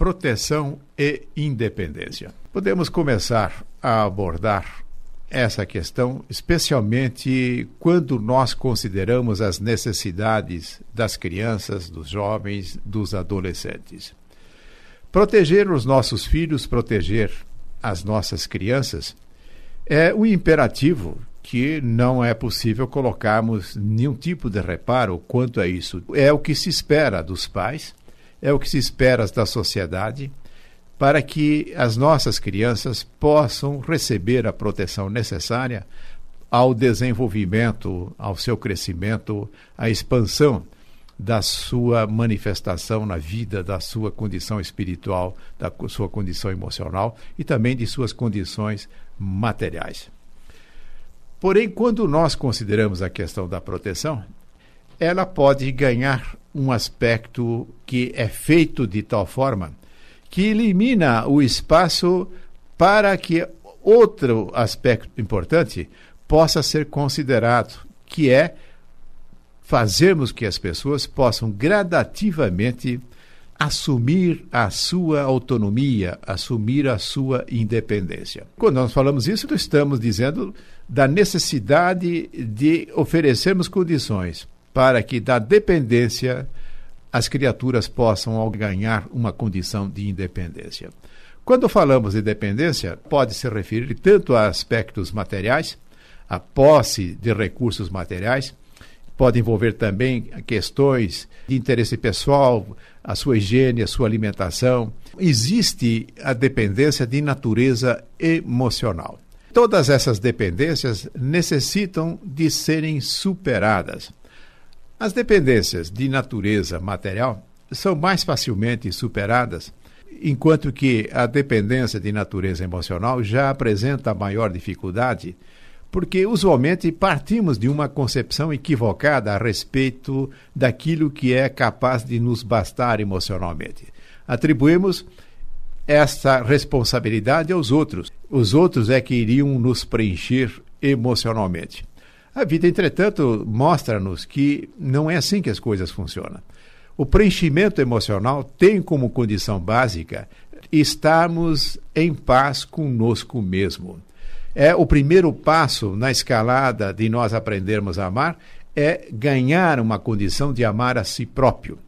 proteção e independência. Podemos começar a abordar essa questão, especialmente quando nós consideramos as necessidades das crianças, dos jovens, dos adolescentes. Proteger os nossos filhos, proteger as nossas crianças, é um imperativo que não é possível colocarmos nenhum tipo de reparo quanto a isso. É o que se espera dos pais, é o que se espera da sociedade, para que as nossas crianças possam receber a proteção necessária ao desenvolvimento, ao seu crescimento, à expansão da sua manifestação na vida, da sua condição espiritual, da sua condição emocional e também de suas condições materiais. Porém, quando nós consideramos a questão da proteção, ela pode ganhar um aspecto que é feito de tal forma que elimina o espaço para que outro aspecto importante possa ser considerado, que é fazermos que as pessoas possam gradativamente assumir a sua autonomia, assumir a sua independência. Quando nós falamos isso, estamos dizendo da necessidade de oferecermos condições para que da dependência as criaturas possam ganhar uma condição de independência. Quando falamos de dependência, pode se referir tanto a aspectos materiais, a posse de recursos materiais, pode envolver também questões de interesse pessoal, a sua higiene, a sua alimentação. Existe a dependência de natureza emocional. Todas essas dependências necessitam de serem superadas. As dependências de natureza material são mais facilmente superadas, enquanto que a dependência de natureza emocional já apresenta maior dificuldade porque usualmente partimos de uma concepção equivocada a respeito daquilo que é capaz de nos bastar emocionalmente. Atribuímos essa responsabilidade aos outros. Os outros é que iriam nos preencher emocionalmente. A vida, entretanto, mostra-nos que não é assim que as coisas funcionam. O preenchimento emocional tem como condição básica estarmos em paz conosco mesmo é o primeiro passo na escalada de nós aprendermos a amar é ganhar uma condição de amar a si próprio.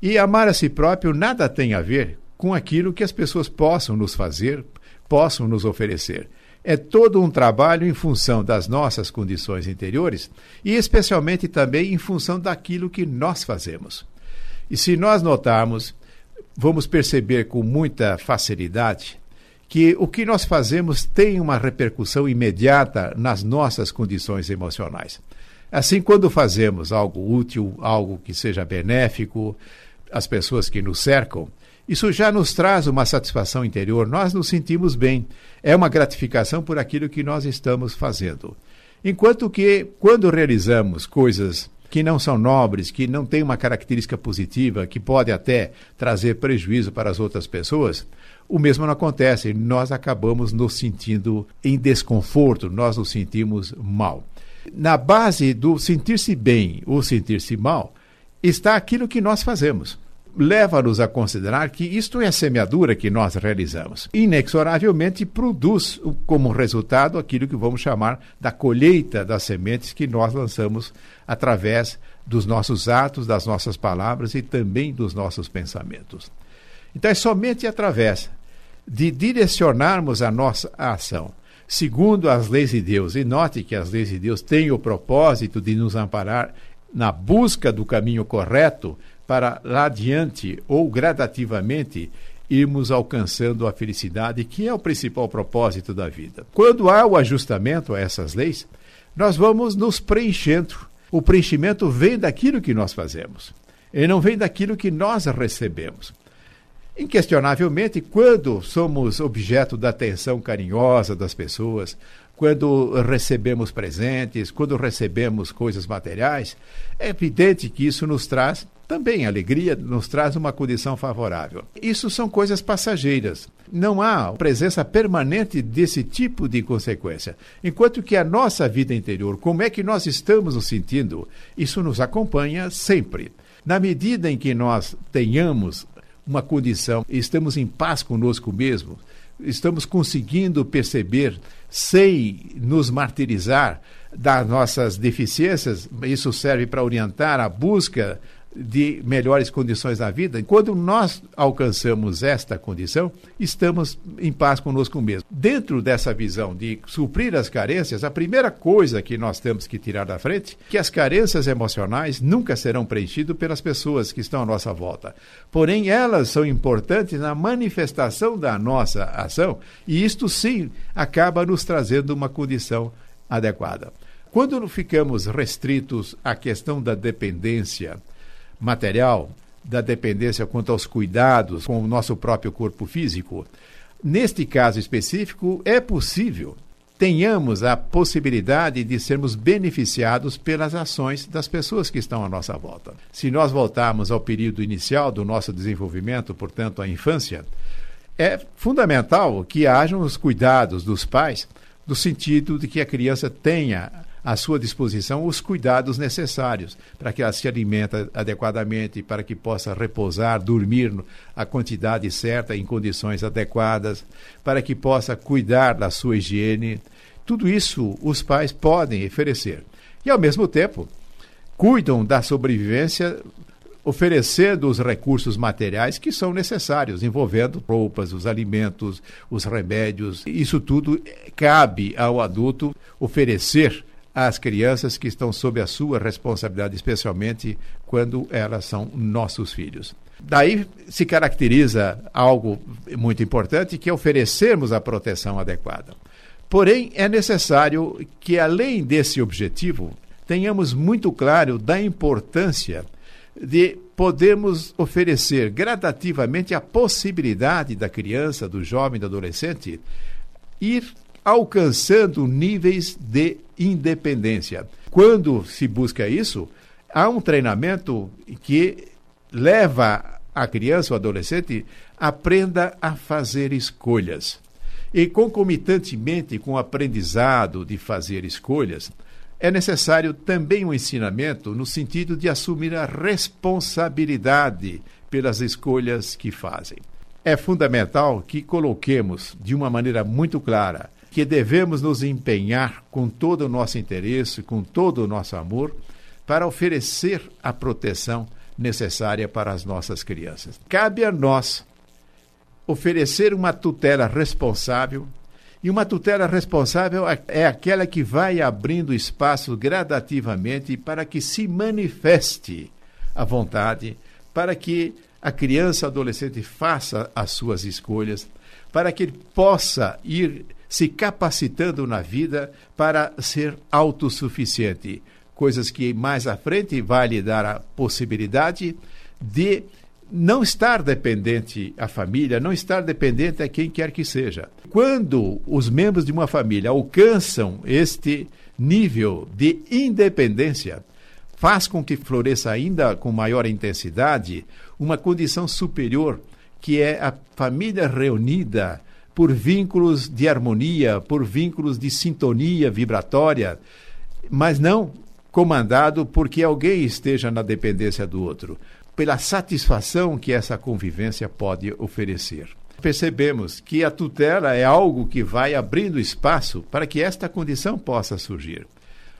E amar a si próprio nada tem a ver com aquilo que as pessoas possam nos fazer, possam nos oferecer. É todo um trabalho em função das nossas condições interiores e, especialmente, também em função daquilo que nós fazemos. E se nós notarmos, vamos perceber com muita facilidade que o que nós fazemos tem uma repercussão imediata nas nossas condições emocionais. Assim, quando fazemos algo útil, algo que seja benéfico às pessoas que nos cercam, isso já nos traz uma satisfação interior, nós nos sentimos bem. É uma gratificação por aquilo que nós estamos fazendo. Enquanto que, quando realizamos coisas que não são nobres, que não têm uma característica positiva, que pode até trazer prejuízo para as outras pessoas, o mesmo não acontece. Nós acabamos nos sentindo em desconforto, nós nos sentimos mal. Na base do sentir-se bem ou sentir-se mal está aquilo que nós fazemos leva-nos a considerar que isto é a semeadura que nós realizamos. Inexoravelmente produz como resultado aquilo que vamos chamar da colheita das sementes que nós lançamos através dos nossos atos, das nossas palavras e também dos nossos pensamentos. Então é somente através de direcionarmos a nossa ação segundo as leis de Deus, e note que as leis de Deus têm o propósito de nos amparar na busca do caminho correto para lá adiante ou gradativamente irmos alcançando a felicidade, que é o principal propósito da vida. Quando há o ajustamento a essas leis, nós vamos nos preenchendo. O preenchimento vem daquilo que nós fazemos, e não vem daquilo que nós recebemos. Inquestionavelmente, quando somos objeto da atenção carinhosa das pessoas, quando recebemos presentes, quando recebemos coisas materiais, é evidente que isso nos traz também alegria, nos traz uma condição favorável. Isso são coisas passageiras. Não há presença permanente desse tipo de consequência. Enquanto que a nossa vida interior, como é que nós estamos nos sentindo, isso nos acompanha sempre. Na medida em que nós tenhamos uma condição, estamos em paz conosco mesmo, estamos conseguindo perceber, sem nos martirizar, das nossas deficiências, isso serve para orientar a busca de melhores condições na vida, quando nós alcançamos esta condição, estamos em paz conosco mesmo. Dentro dessa visão de suprir as carências, a primeira coisa que nós temos que tirar da frente é que as carências emocionais nunca serão preenchidas pelas pessoas que estão à nossa volta. Porém, elas são importantes na manifestação da nossa ação, e isto sim acaba nos trazendo uma condição adequada. Quando ficamos restritos à questão da dependência, material, da dependência quanto aos cuidados com o nosso próprio corpo físico, neste caso específico, é possível tenhamos a possibilidade de sermos beneficiados pelas ações das pessoas que estão à nossa volta. Se nós voltarmos ao período inicial do nosso desenvolvimento, portanto, a infância, é fundamental que hajam os cuidados dos pais, no sentido de que a criança tenha à sua disposição os cuidados necessários para que ela se alimente adequadamente, para que possa repousar, dormir a quantidade certa em condições adequadas, para que possa cuidar da sua higiene. Tudo isso os pais podem oferecer. E, ao mesmo tempo, cuidam da sobrevivência oferecendo os recursos materiais que são necessários, envolvendo roupas, os alimentos, os remédios. Isso tudo cabe ao adulto oferecer às crianças que estão sob a sua responsabilidade, especialmente quando elas são nossos filhos. Daí se caracteriza algo muito importante, que é oferecermos a proteção adequada. Porém, é necessário que, além desse objetivo, tenhamos muito claro da importância de podermos oferecer gradativamente a possibilidade da criança, do jovem, do adolescente ir alcançando níveis de independência. Quando se busca isso, há um treinamento que leva a criança ou adolescente aprenda a fazer escolhas. E concomitantemente com o aprendizado de fazer escolhas, é necessário também um ensinamento no sentido de assumir a responsabilidade pelas escolhas que fazem. É fundamental que coloquemos de uma maneira muito clara que devemos nos empenhar com todo o nosso interesse, com todo o nosso amor, para oferecer a proteção necessária para as nossas crianças. Cabe a nós oferecer uma tutela responsável, e uma tutela responsável é aquela que vai abrindo espaço gradativamente para que se manifeste a vontade, para que a criança, adolescente faça as suas escolhas, para que ele possa ir se capacitando na vida para ser autossuficiente. Coisas que mais à frente vai lhe dar a possibilidade de não estar dependente à família, não estar dependente a quem quer que seja. Quando os membros de uma família alcançam este nível de independência, faz com que floresça ainda com maior intensidade uma condição superior, que é a família reunida por vínculos de harmonia, por vínculos de sintonia vibratória, mas não comandado porque alguém esteja na dependência do outro, pela satisfação que essa convivência pode oferecer. Percebemos que a tutela é algo que vai abrindo espaço para que esta condição possa surgir.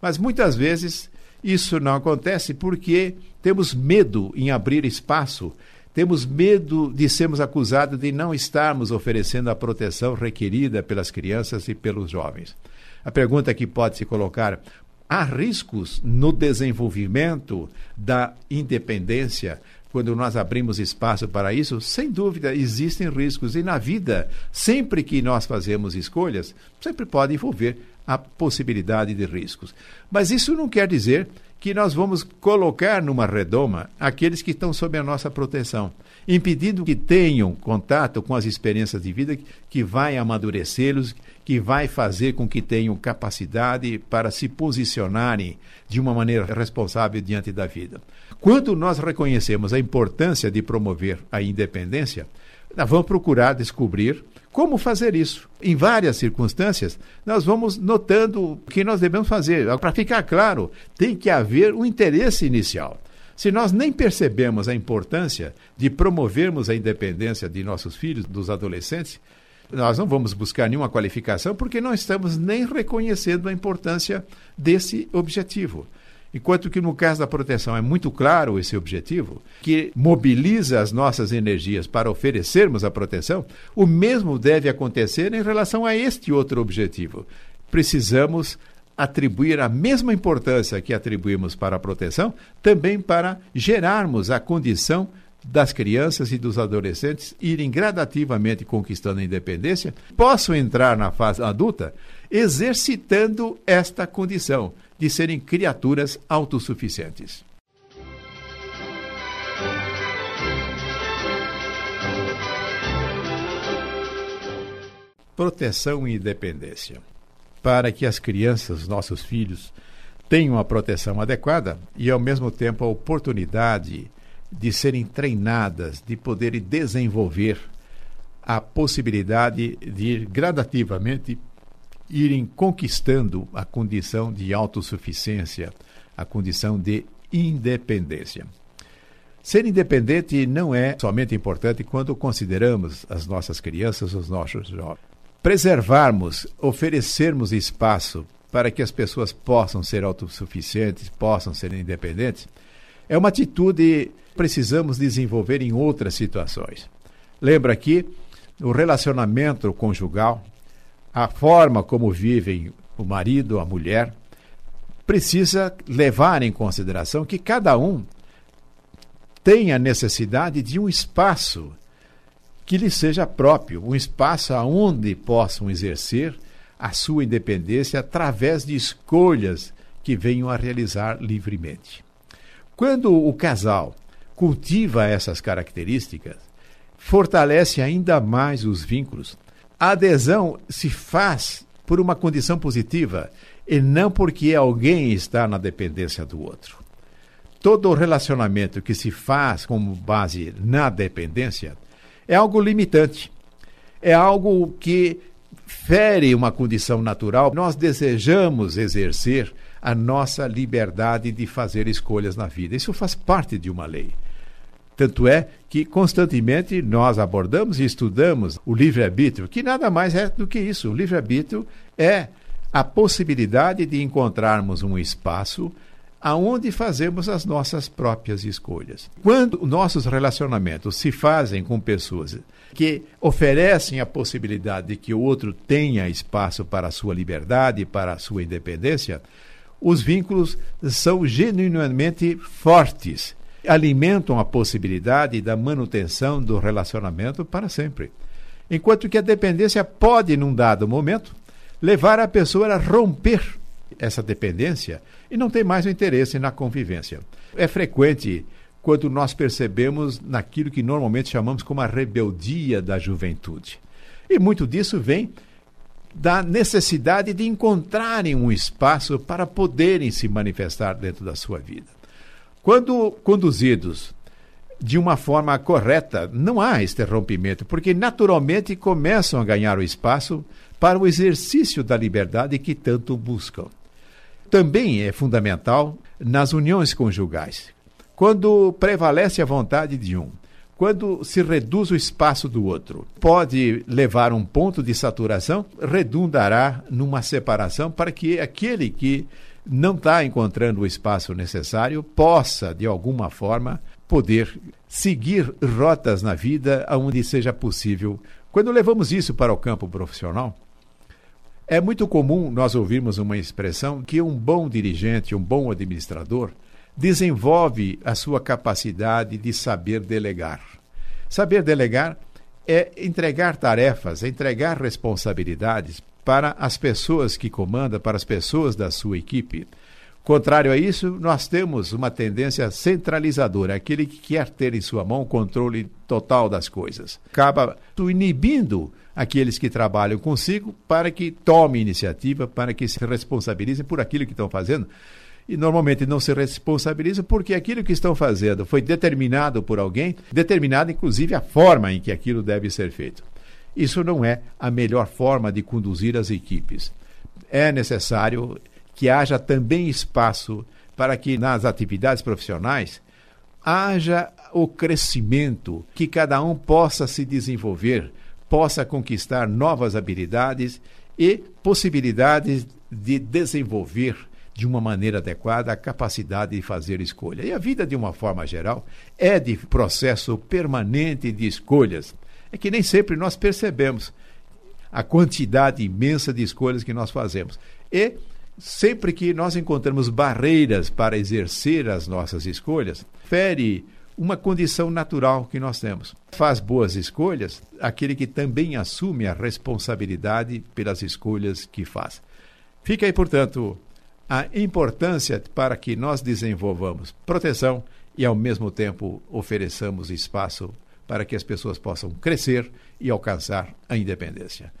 Mas muitas vezes isso não acontece porque temos medo em abrir espaço temos medo de sermos acusados de não estarmos oferecendo a proteção requerida pelas crianças e pelos jovens. A pergunta que pode se colocar: há riscos no desenvolvimento da independência quando nós abrimos espaço para isso? Sem dúvida, existem riscos. E na vida, sempre que nós fazemos escolhas, sempre pode envolver a possibilidade de riscos. Mas isso não quer dizer que nós vamos colocar numa redoma aqueles que estão sob a nossa proteção, impedindo que tenham contato com as experiências de vida que vai amadurecê-los, que vai fazer com que tenham capacidade para se posicionarem de uma maneira responsável diante da vida. Quando nós reconhecemos a importância de promover a independência, nós vamos procurar descobrir como fazer isso? Em várias circunstâncias, nós vamos notando o que nós devemos fazer. Para ficar claro, tem que haver um interesse inicial. Se nós nem percebemos a importância de promovermos a independência de nossos filhos, dos adolescentes, nós não vamos buscar nenhuma qualificação porque não estamos nem reconhecendo a importância desse objetivo. Enquanto que no caso da proteção é muito claro esse objetivo, que mobiliza as nossas energias para oferecermos a proteção, o mesmo deve acontecer em relação a este outro objetivo. Precisamos atribuir a mesma importância que atribuímos para a proteção, também para gerarmos a condição das crianças e dos adolescentes irem gradativamente conquistando a independência, possam entrar na fase adulta exercitando esta condição de serem criaturas autossuficientes. Proteção e independência. Para que as crianças, nossos filhos, tenham a proteção adequada e, ao mesmo tempo, a oportunidade de serem treinadas, de poderem desenvolver a possibilidade de ir gradativamente irem conquistando a condição de autossuficiência, a condição de independência. Ser independente não é somente importante quando consideramos as nossas crianças, os nossos jovens. Preservarmos, oferecermos espaço para que as pessoas possam ser autossuficientes, possam ser independentes, é uma atitude que precisamos desenvolver em outras situações. Lembra aqui o relacionamento conjugal, a forma como vivem o marido, a mulher, precisa levar em consideração que cada um tem a necessidade de um espaço que lhe seja próprio, um espaço aonde possam exercer a sua independência através de escolhas que venham a realizar livremente. Quando o casal cultiva essas características, fortalece ainda mais os vínculos, a adesão se faz por uma condição positiva e não porque alguém está na dependência do outro. Todo relacionamento que se faz como base na dependência é algo limitante, é algo que fere uma condição natural. Nós desejamos exercer a nossa liberdade de fazer escolhas na vida. Isso faz parte de uma lei. Tanto é que constantemente nós abordamos e estudamos o livre-arbítrio, que nada mais é do que isso. O livre-arbítrio é a possibilidade de encontrarmos um espaço aonde fazemos as nossas próprias escolhas. Quando nossos relacionamentos se fazem com pessoas que oferecem a possibilidade de que o outro tenha espaço para a sua liberdade, para a sua independência, os vínculos são genuinamente fortes alimentam a possibilidade da manutenção do relacionamento para sempre. Enquanto que a dependência pode, num dado momento, levar a pessoa a romper essa dependência e não ter mais o interesse na convivência. É frequente quando nós percebemos naquilo que normalmente chamamos como a rebeldia da juventude. E muito disso vem da necessidade de encontrarem um espaço para poderem se manifestar dentro da sua vida. Quando conduzidos de uma forma correta, não há este rompimento, porque naturalmente começam a ganhar o espaço para o exercício da liberdade que tanto buscam. Também é fundamental nas uniões conjugais. Quando prevalece a vontade de um, quando se reduz o espaço do outro, pode levar um ponto de saturação, redundará numa separação para que aquele que não está encontrando o espaço necessário, possa, de alguma forma, poder seguir rotas na vida onde seja possível. Quando levamos isso para o campo profissional, é muito comum nós ouvirmos uma expressão que um bom dirigente, um bom administrador, desenvolve a sua capacidade de saber delegar. Saber delegar é entregar tarefas, entregar responsabilidades para as pessoas que comanda, para as pessoas da sua equipe. Contrário a isso, nós temos uma tendência centralizadora, aquele que quer ter em sua mão o controle total das coisas. Acaba inibindo aqueles que trabalham consigo para que tomem iniciativa, para que se responsabilizem por aquilo que estão fazendo. E normalmente não se responsabilizam porque aquilo que estão fazendo foi determinado por alguém, determinado inclusive a forma em que aquilo deve ser feito. Isso não é a melhor forma de conduzir as equipes. É necessário que haja também espaço para que nas atividades profissionais haja o crescimento, que cada um possa se desenvolver, possa conquistar novas habilidades e possibilidades de desenvolver de uma maneira adequada a capacidade de fazer escolha. E a vida, de uma forma geral, é de processo permanente de escolhas. É que nem sempre nós percebemos a quantidade imensa de escolhas que nós fazemos. E sempre que nós encontramos barreiras para exercer as nossas escolhas, fere uma condição natural que nós temos. Faz boas escolhas aquele que também assume a responsabilidade pelas escolhas que faz. Fica aí, portanto, a importância para que nós desenvolvamos proteção e, ao mesmo tempo, ofereçamos espaço para que as pessoas possam crescer e alcançar a independência.